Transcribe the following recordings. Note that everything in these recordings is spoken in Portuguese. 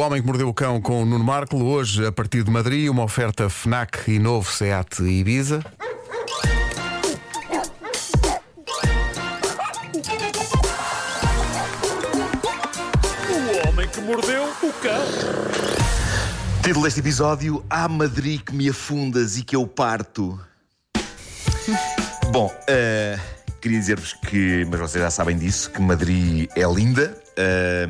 Homem que Mordeu o Cão com o Nuno Marco, hoje a partir de Madrid, uma oferta FNAC e novo SEAT Ibiza. O homem que mordeu o cão. Título deste episódio: Há Madrid que me afundas e que eu parto. Bom, eh, queria dizer-vos que, mas vocês já sabem disso, que Madrid é linda. Eh,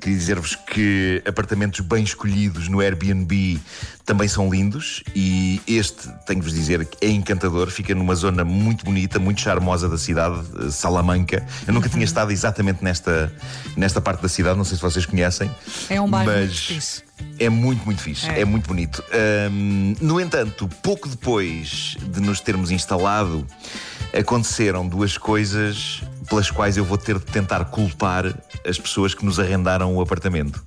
queria dizer-vos que apartamentos bem escolhidos no Airbnb também são lindos e este, tenho-vos dizer, é encantador. Fica numa zona muito bonita, muito charmosa da cidade, eh, Salamanca. Eu nunca tinha estado exatamente nesta, nesta parte da cidade, não sei se vocês conhecem. É um bairro muito mas fixe. é muito, muito fixe. É, É. muito bonito. Ahm, no entanto, pouco depois de nos termos instalado, aconteceram duas coisas pelas quais eu vou ter de tentar culpar as pessoas que nos arrendaram o apartamento.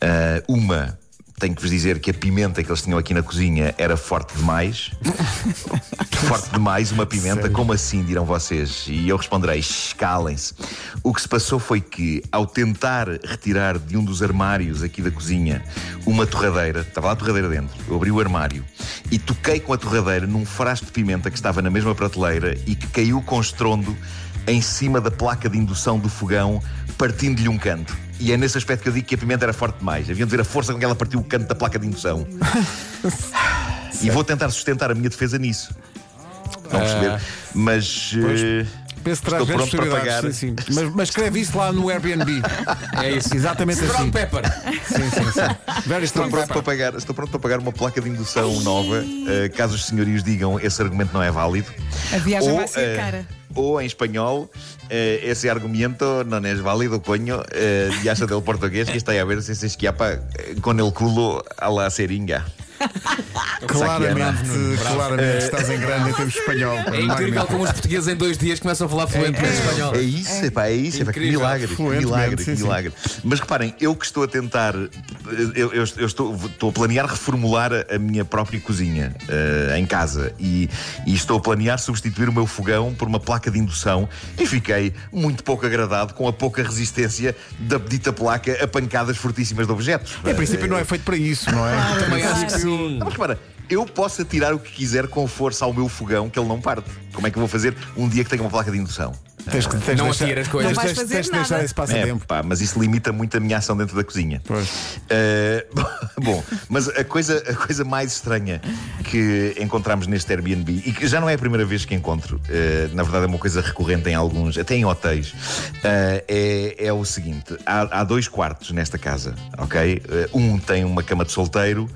Ah, uma. Tenho que vos dizer que a pimenta que eles tinham aqui na cozinha era forte demais. forte demais, uma pimenta. Como assim, dirão vocês? E eu responderei: escalem-se. O que se passou foi que, ao tentar retirar de um dos armários aqui da cozinha uma torradeira, estava lá a torradeira dentro, eu abri o armário e toquei com a torradeira num frasco de pimenta que estava na mesma prateleira e que caiu com estrondo em cima da placa de indução do fogão, partindo-lhe um canto. E é nesse aspecto que eu digo que a pimenta era forte demais. Haviam de ver a força com que ela partiu o canto da placa de indução. e vou tentar sustentar a minha defesa nisso. Não perceber? Mas. eh, Penso que traz Estou grandes pronto para possibilidades, sim, sim. Mas, mas escreve isso lá no Airbnb. É isso. Exatamente assim. Strong pepper. Sim, sim, sim. Very Estou strong pronto, pepper. para pagar, estou pronto para pagar uma placa de indução nova, eh, caso os senhorios digam esse argumento não é válido. A viagem Ou, vai ser eh, cara. Ou em espanhol, eh, esse argumento não é válido, coño, eh, ya sé del portugués que está a ver se se esquiapa eh, con el culo a la seringa. Claramente, claramente estás em grande em termos espanhol. É incrível como os portugueses em dois dias começam a falar fluentemente espanhol. É isso, epá, é isso, epá, que milagre, que milagre, sim, que sim. milagre. Mas reparem, eu que estou a tentar, eu, eu- eu estou, estou a planear reformular a, minha própria cozinha eh, em casa e, e estou a planear substituir o meu fogão por uma placa de indução e fiquei muito pouco agradado com a pouca resistência da dita placa a pancadas fortíssimas de objetos. Em princípio não é feito para isso, não é? Também acho que sim. Não, mas repara, eu posso atirar o que quiser com força ao meu fogão que ele não parte. Como é que eu vou fazer um dia que tenho uma placa de indução? Tens que, tens Não de deixar- atira as coisas. Não vais tens- fazer tens de deixar nada. esse É, passatempo. pá, mas isso limita muito a minha ação dentro da cozinha. Pois. Eh, bom, mas a coisa, a coisa mais estranha que encontramos neste Airbnb, e que já não é a primeira vez que encontro, eh, na verdade é uma coisa recorrente em alguns, até em hotéis, eh, é, é o seguinte: há, há dois quartos nesta casa, ok? Um tem uma cama de solteiro.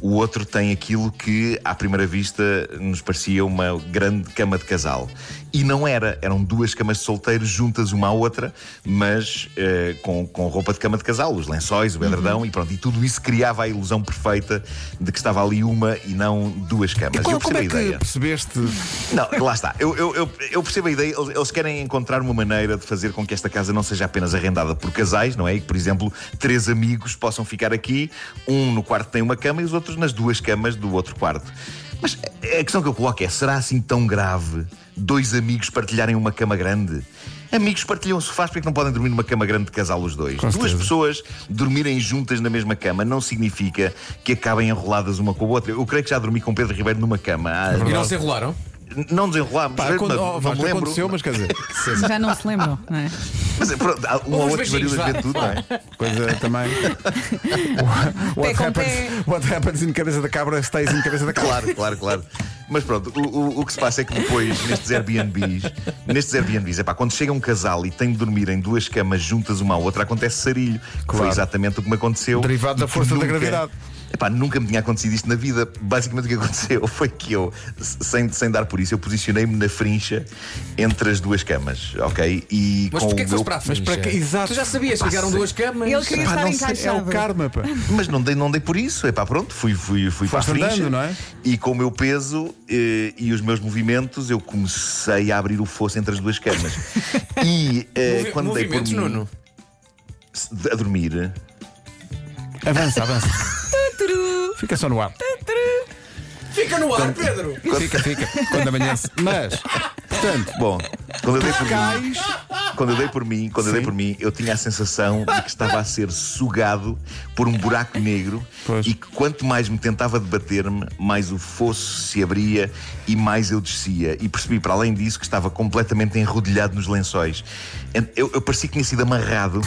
O outro tem aquilo que, à primeira vista, nos parecia uma grande cama de casal. E não era, eram duas camas de solteiro juntas uma à outra, mas eh, com, com roupa de cama de casal, os lençóis, o edredão e pronto. E tudo isso criava a ilusão perfeita de que estava ali uma e não duas camas. Como, Eu como percebo é a que ideia. percebeste? Não, lá está. Eu, eu, eu, eu percebo a ideia. Eles, eles querem encontrar uma maneira de fazer com que esta casa não seja apenas arrendada por casais, não é? E que, por exemplo, três amigos possam ficar aqui, um no quarto tem uma cama e os outros nas duas camas do outro quarto. Mas a questão que eu coloco é: será assim tão grave dois amigos partilharem uma cama grande? Amigos partilham sofás, porque é que não podem dormir numa cama grande de casal os dois? Duas certeza. pessoas dormirem juntas na mesma cama não significa que acabem enroladas uma com a outra. Eu creio que já dormi com Pedro Ribeiro numa cama. há- E não se enrolaram? Não desenrolámos, Pá, mas quando, oh, não Vasco, me lembro. aconteceu, mas quer dizer, Já não se lembram, não é? Mas, pronto, há um ou outro da vá. juventude, não é? coisa também. what, happens, what happens in cabeça da cabra stays in cabeça da cabra. Claro, claro, claro. Mas pronto, o, o, o que se passa é que depois, nestes Airbnbs, nestes Airbnbs, epá, quando chega um casal e tem de dormir em duas camas juntas uma à outra, acontece sarilho. Que Claro. foi exatamente o que me aconteceu. Derivado da força da nunca- gravidade. Epá, nunca me tinha acontecido isto na vida. Basicamente o que aconteceu foi que eu, sem, sem dar por isso, eu posicionei-me na frincha entre as duas camas, ok? E Mas com porquê o que meu... foste para a Mas frente? para que- exato. Tu já sabias que ficaram duas camas? Ele queria Pá, estar não sei, é encaixado. o karma, pá. Mas não dei, não dei por isso. Epá, pronto, fui, fui, fui para a frincha. andando, não é? E com o meu peso eh, e os meus movimentos, eu comecei a abrir o fosso entre as duas camas. e Movi- quando dei por mim Nuno? a dormir, Avança, avança. Fica só no ar. Fica no ar, Pedro! Fica, fica. Quando amanhece. Mas, portanto, bom, quando eu dei por mim, cais quando eu dei por mim, quando eu dei por mim, eu tinha a sensação de que estava a ser sugado por um buraco negro Pois. e que quanto mais me tentava debater-me, mais o fosso se abria e mais eu descia. E percebi, para além disso, que estava completamente enrodilhado nos lençóis. Eu, eu parecia que tinha sido amarrado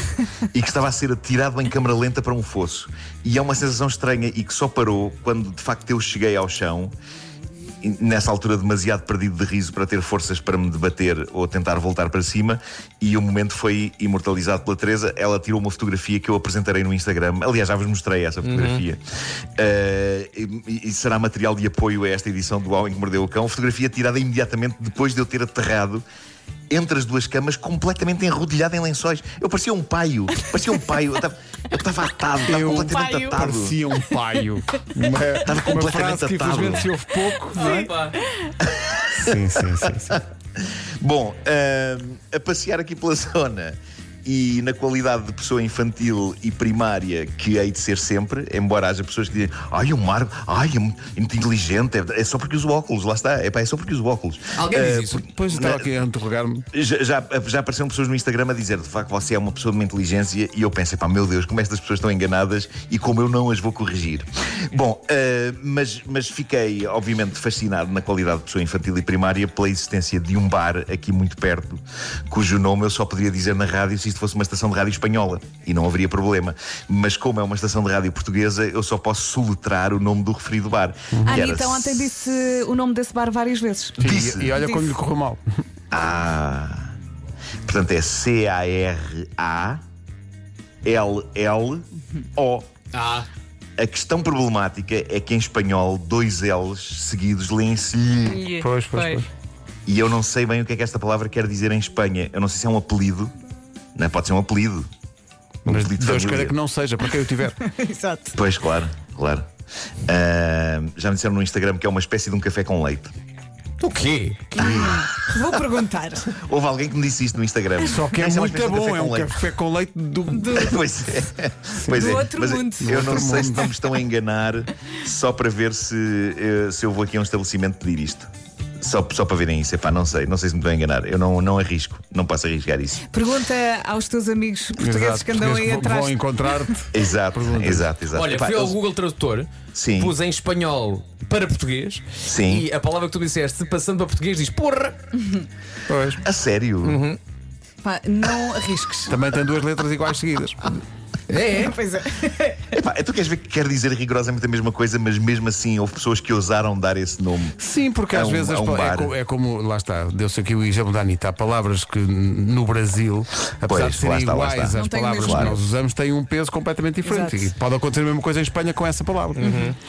e que estava a ser atirado em câmara lenta para um fosso. E é uma sensação estranha e que só parou quando de facto eu cheguei ao chão nessa altura demasiado perdido de riso para ter forças para me debater ou tentar voltar para cima. E o momento foi imortalizado pela Teresa. Ela tirou uma fotografia que eu apresentarei no Instagram. Aliás já vos mostrei essa fotografia. Uh, e, e será material de apoio a esta edição do Homem que Mordeu o Cão. Fotografia tirada imediatamente depois de eu ter aterrado entre as duas camas, completamente enrodilhado em lençóis. Eu parecia um paio. Parecia um paio. Eu estava- estava atado, estava completamente Paio. atado. Parecia um paio. Uma, uma completamente frase que atado. infelizmente se ouve pouco, não é? Sim, sim, sim. sim. Bom, ahm, a passear aqui pela zona e na qualidade de pessoa infantil e primária que hei de ser sempre, embora haja pessoas que dizem ai, o Marco, ai, é muito inteligente, é, é só porque usa óculos, lá está, é, pá, é só porque usa óculos. Alguém Ah, diz isso? Depois estava aqui a interrogar-me. já, já, já apareceram pessoas no Instagram a dizer de facto você é uma pessoa de uma inteligência e eu pensei, pá, meu Deus, como estas pessoas estão enganadas e como eu não as vou corrigir. Bom, eh, mas, mas fiquei, obviamente, fascinado na qualidade de pessoa infantil e primária pela existência de um bar aqui muito perto, cujo nome eu só poderia dizer na rádio se isto fosse uma estação de rádio espanhola e não haveria problema. Mas como é uma estação de rádio portuguesa, eu só posso soletrar o nome do referido bar. A que era Anitta ontem disse o nome desse bar várias vezes. Disse. E, e olha Disse. como lhe correu mal. Ah. Portanto, é C-A-R-A-L-L-O. Ah, A questão problemática é que em espanhol dois L's seguidos leem-se. Pois, pois, pois. E eu não sei bem o que é que esta palavra quer dizer em Espanha. Eu não sei se é um apelido. Não é? Pode ser um apelido. Um Mas apelido de Deus queira que não seja, para quem eu tiver. Exato. Pois, claro, claro. Ah, já me disseram no Instagram que é uma espécie de um café com leite. o quê? Vou perguntar. Houve alguém que me disse isto no Instagram. Só que é uma muito bom, é um leite. café com leite do. Pois é. Pois Do é. outro Mas mundo. eu não sei se mundo. não me estão a enganar só para ver se, eh, se eu vou aqui a um estabelecimento pedir isto. Só, só para verem isso. Epá, não sei, não sei se me estão a enganar. Eu não, não arrisco, não posso arriscar isso. Pergunta aos teus amigos portugueses Exato, que andam aí atrás. Vão encontrar-te. Exato, Pergunta. exato, exato. Olha, Epá, fui ao eles- Google Tradutor, Sim. pus em espanhol para português Sim. e a palavra que tu disseste, passando para português, diz porra. Pois. A sério? Uhum. Pá, não arrisques. Também tem duas letras iguais seguidas. É, é. Pois é. Epá, tu queres ver que quer dizer rigorosamente a mesma coisa, mas mesmo assim houve pessoas que ousaram dar esse nome. Sim, porque às um- vezes é um é, co- é como, lá está, deu-se aqui o exemplo da Anitta. Há palavras que no Brasil, apesar Pois, de serem está, iguais às Não palavras que nós usamos, têm um peso completamente diferente. Exato. E pode acontecer a mesma coisa em Espanha com essa palavra.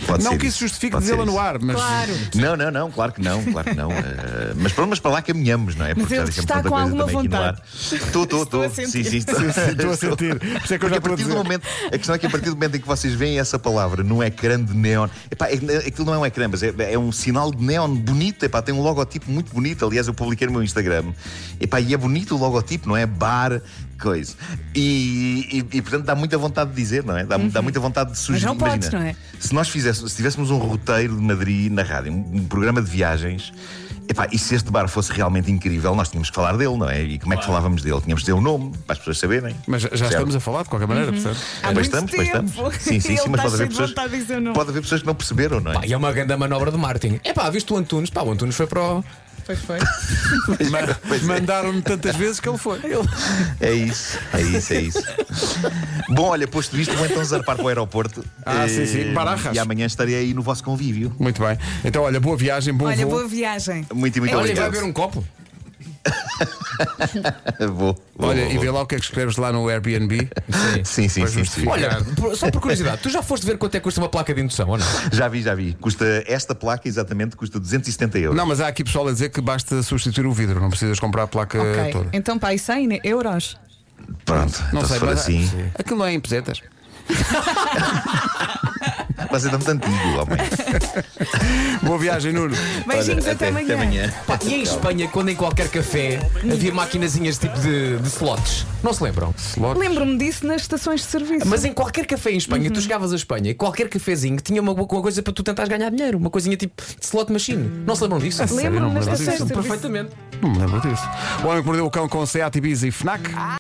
Pode não ser que isso, justifique dizê-la no ar, mas Claro. Não, não, não, claro que não, claro que não. Eh, mas pronto, mas para lá caminhamos, não é? Porque ele já dissemos está com coisa alguma também aqui no vontade. ar. Estou, estou, Estou a estou. sentir. Sim, sim, estou, a sentir. Por isso é que eu já estou a partir do momento, a questão é que a partir do momento em que vocês veem essa palavra num ecrã de neon, epá, é- aquilo não é um ecrã, mas é, é um sinal de neon bonito, epá, tem um logotipo muito bonito. Aliás, eu publiquei no meu Instagram. Epá, e é bonito o logotipo, não é? Bar, coisa. E, e- e, portanto dá muita vontade de dizer, não é? Dá, dá muita vontade de sugerir. não podes, Imagina, não é? Se nós fizéssemos, se tivéssemos um roteiro de Madrid na rádio, um, um programa de viagens. Epá, e se este bar fosse realmente incrível, nós tínhamos que falar dele, não é? E como é que falávamos dele? Tínhamos de dizer o nome, para as pessoas saberem. Mas já Certo? estamos a falar de qualquer maneira, portanto. Há Pois estamos, pois tempo. estamos. Sim, sim, sim, mas pode haver cheio de pessoas. Pode haver pessoas que não perceberam, não é? Pá, e é uma grande manobra de marketing. É pá, viste o Antunes? Pá, o Antunes foi para o. Pois foi. Ma- Pois é. Mandaram-me tantas vezes que ele foi. É isso, é isso, é isso. Bom, olha, posto isto, vou então zarpar para o aeroporto. Ah, Eh, sim, sim, Barajas. E amanhã estarei aí no vosso convívio. Muito bem. Então, olha, boa viagem, bom Olha, voo. boa viagem. Muito, muito Olha, vai obrigado. beber um copo? Vou, vou, Olha, vou, e vou. vê lá o que é que escreves lá no Airbnb. Sim. Sim, sim, sim. Olha, só por curiosidade, tu já foste ver quanto é que custa uma placa de indução ou não? Já vi, já vi. Custa esta placa exatamente, custa 270 euros. Não, mas há aqui pessoal a dizer que basta substituir o vidro, não precisas comprar a placa Ok. toda. Então, pá, e 100 euros? Pronto, Não então sei, se for mas assim. aquilo não é em pesetas. Quase tanto antigo, homem. Boa viagem, Nuno. Beijinhos Olha, até, amanhã. amanhã. Pá, e em Espanha, quando em qualquer café havia maquinazinhas tipo de, de slots, não se lembram? Slots. Lembro-me disso nas estações de serviço. Mas em qualquer café em Espanha, tu chegavas a Espanha, e qualquer cafezinho tinha uma, uma coisa para tu tentares ganhar dinheiro, uma coisinha tipo de slot machine. Não se lembram disso? Lembro-me nas estações disso. de serviço. Perfeitamente. Não me lembro disso. O Homem que Mordeu o Cão com Seat Ibiza e Fnac.